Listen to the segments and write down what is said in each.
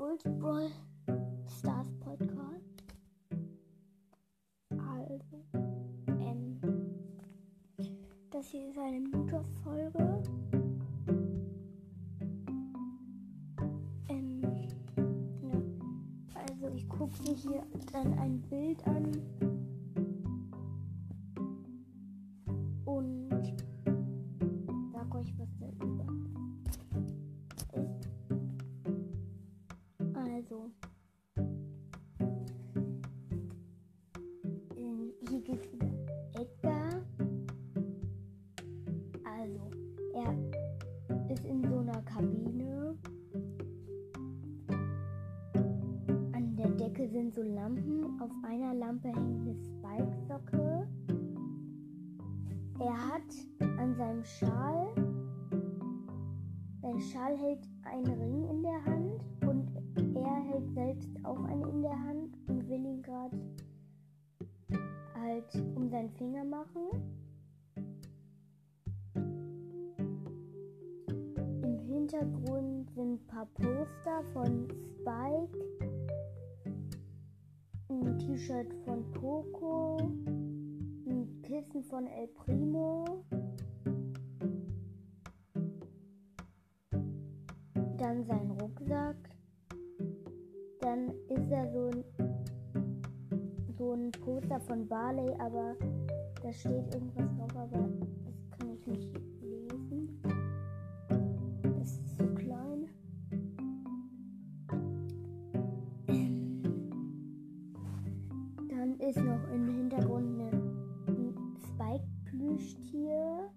Leons Brawl Stars Podcast. Also, ähm, das hier ist eine Minute-Folge. Ähm, ja. Also, ich gucke mir hier dann ein Bild an. Er ist in so einer Kabine. An der Decke sind so Lampen. Auf einer Lampe hängt eine Spike-Socke. Er hat an seinem Schal, sein Schal hält einen Ring in der Hand und er hält selbst auch einen in der Hand und will ihn gerade halt um seinen Finger machen. Hintergrund sind ein paar Poster von Spike, ein T-Shirt von Poco, ein Kissen von El Primo. Dann sein Rucksack. Dann ist da so ein, so ein Poster von Barley, aber da steht irgendwas drauf, aber das kann ich nicht ist noch im Hintergrund ein Spike-Plüschtier.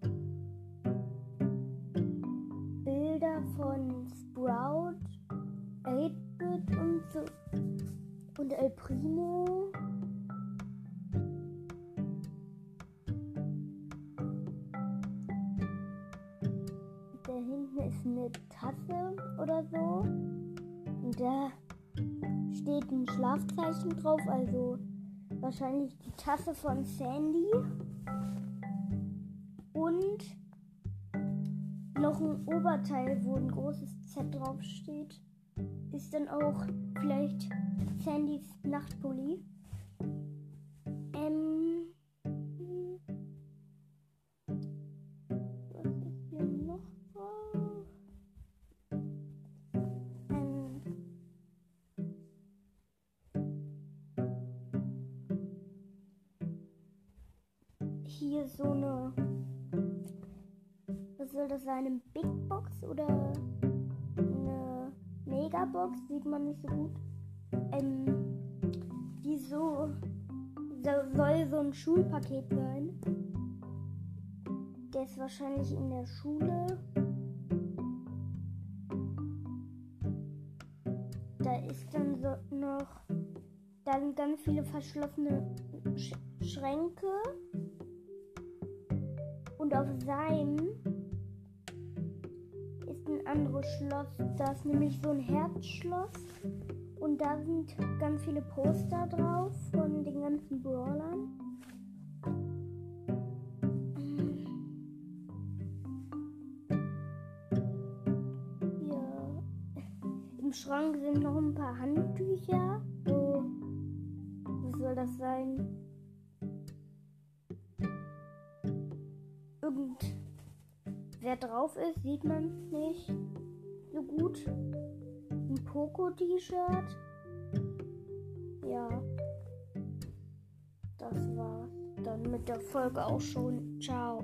Bilder von Sprout, 8-Bit und so. Und El Primo. Da hinten ist eine Tasse oder so. Und da steht ein Schlafzeichen drauf, also wahrscheinlich die Tasse von Sandy. Und noch ein Oberteil, wo ein großes Z drauf steht. Ist dann auch vielleicht Sandys Nachtpulli. Hier so eine. Was soll das sein? Eine Big Box oder eine Megabox? Sieht man nicht so gut. Ähm, die so, so soll so ein Schulpaket sein. Der ist wahrscheinlich in der Schule. Da ist dann so noch dann ganz viele verschlossene Sch Schränke. Und auf seinem ist ein anderes Schloss. Da ist nämlich so ein Herzschloss. Und da sind ganz viele Poster drauf von den ganzen Brawlern. Ja. Im Schrank sind noch ein paar Handtücher. So. Was soll das sein? Irgendwer drauf ist, sieht man nicht so gut. Ein Poco-T-Shirt. Ja. Das war's dann mit der Folge auch schon. Ciao.